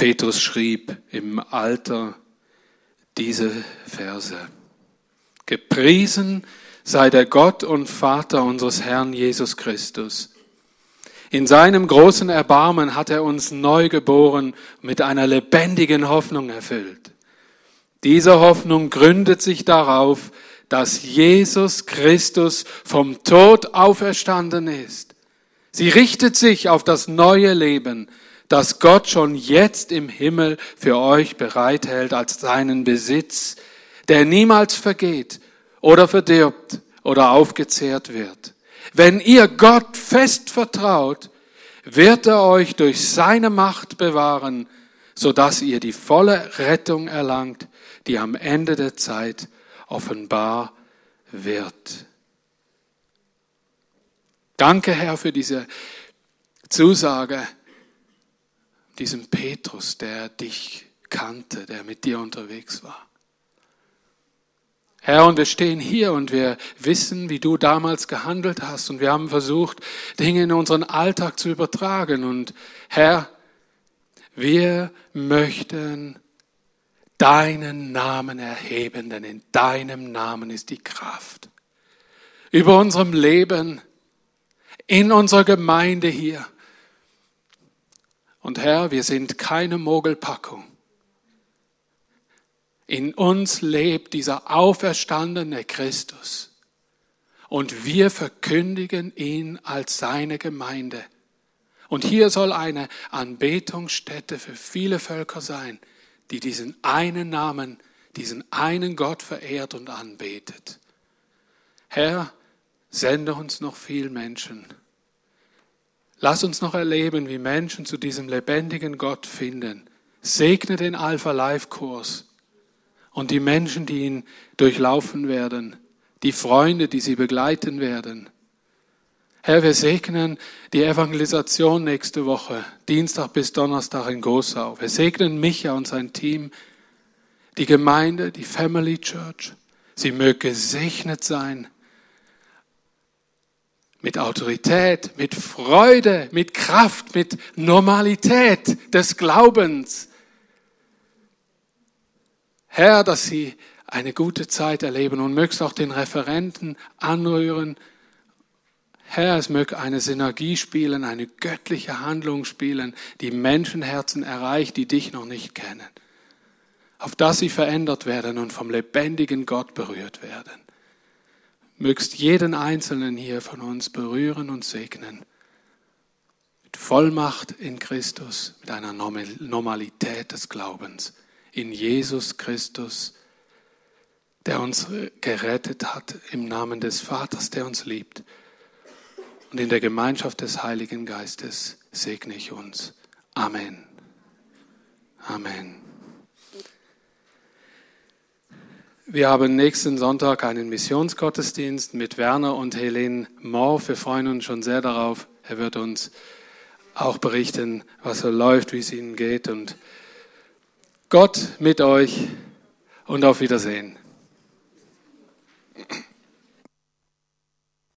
Petrus schrieb im Alter diese Verse. Gepriesen sei der Gott und Vater unseres Herrn Jesus Christus. In seinem großen Erbarmen hat er uns neu geboren, mit einer lebendigen Hoffnung erfüllt. Diese Hoffnung gründet sich darauf, dass Jesus Christus vom Tod auferstanden ist. Sie richtet sich auf das neue Leben, das Gott schon jetzt im Himmel für euch bereithält als seinen Besitz, der niemals vergeht oder verdirbt oder aufgezehrt wird. Wenn ihr Gott fest vertraut, wird er euch durch seine Macht bewahren, so dass ihr die volle Rettung erlangt, die am Ende der Zeit offenbar wird. Danke, Herr, für diese Zusage, diesem Petrus, der dich kannte, der mit dir unterwegs war. Herr, und wir stehen hier und wir wissen, wie du damals gehandelt hast und wir haben versucht, Dinge in unseren Alltag zu übertragen. Und Herr, wir möchten deinen Namen erheben, denn in deinem Namen ist die Kraft. Über unserem Leben, in unserer Gemeinde hier. Und Herr, wir sind keine Mogelpackung. In uns lebt dieser auferstandene Christus. Und wir verkündigen ihn als seine Gemeinde. Und hier soll eine Anbetungsstätte für viele Völker sein, die diesen einen Namen, diesen einen Gott verehrt und anbetet. Herr, sende uns noch viel Menschen. Lass uns noch erleben, wie Menschen zu diesem lebendigen Gott finden. Segne den Alpha Life Kurs und die Menschen, die ihn durchlaufen werden, die Freunde, die sie begleiten werden. Herr, wir segnen die Evangelisation nächste Woche, Dienstag bis Donnerstag in Gosau. Wir segnen Micha und sein Team, die Gemeinde, die Family Church. Sie möge gesegnet sein mit Autorität, mit Freude, mit Kraft, mit Normalität des Glaubens. Herr, dass sie eine gute Zeit erleben und mögst auch den Referenten anrühren. Herr, es möge eine Synergie spielen, eine göttliche Handlung spielen, die Menschenherzen erreicht, die dich noch nicht kennen. Auf dass sie verändert werden und vom lebendigen Gott berührt werden mögst jeden einzelnen hier von uns berühren und segnen. Mit Vollmacht in Christus, mit einer Normalität des Glaubens. In Jesus Christus, der uns gerettet hat, im Namen des Vaters, der uns liebt. Und in der Gemeinschaft des Heiligen Geistes segne ich uns. Amen. Amen. Wir haben nächsten Sonntag einen Missionsgottesdienst mit Werner und Helene Mohr. Wir freuen uns schon sehr darauf. Er wird uns auch berichten, was so läuft, wie es ihnen geht. Und Gott mit euch und auf Wiedersehen.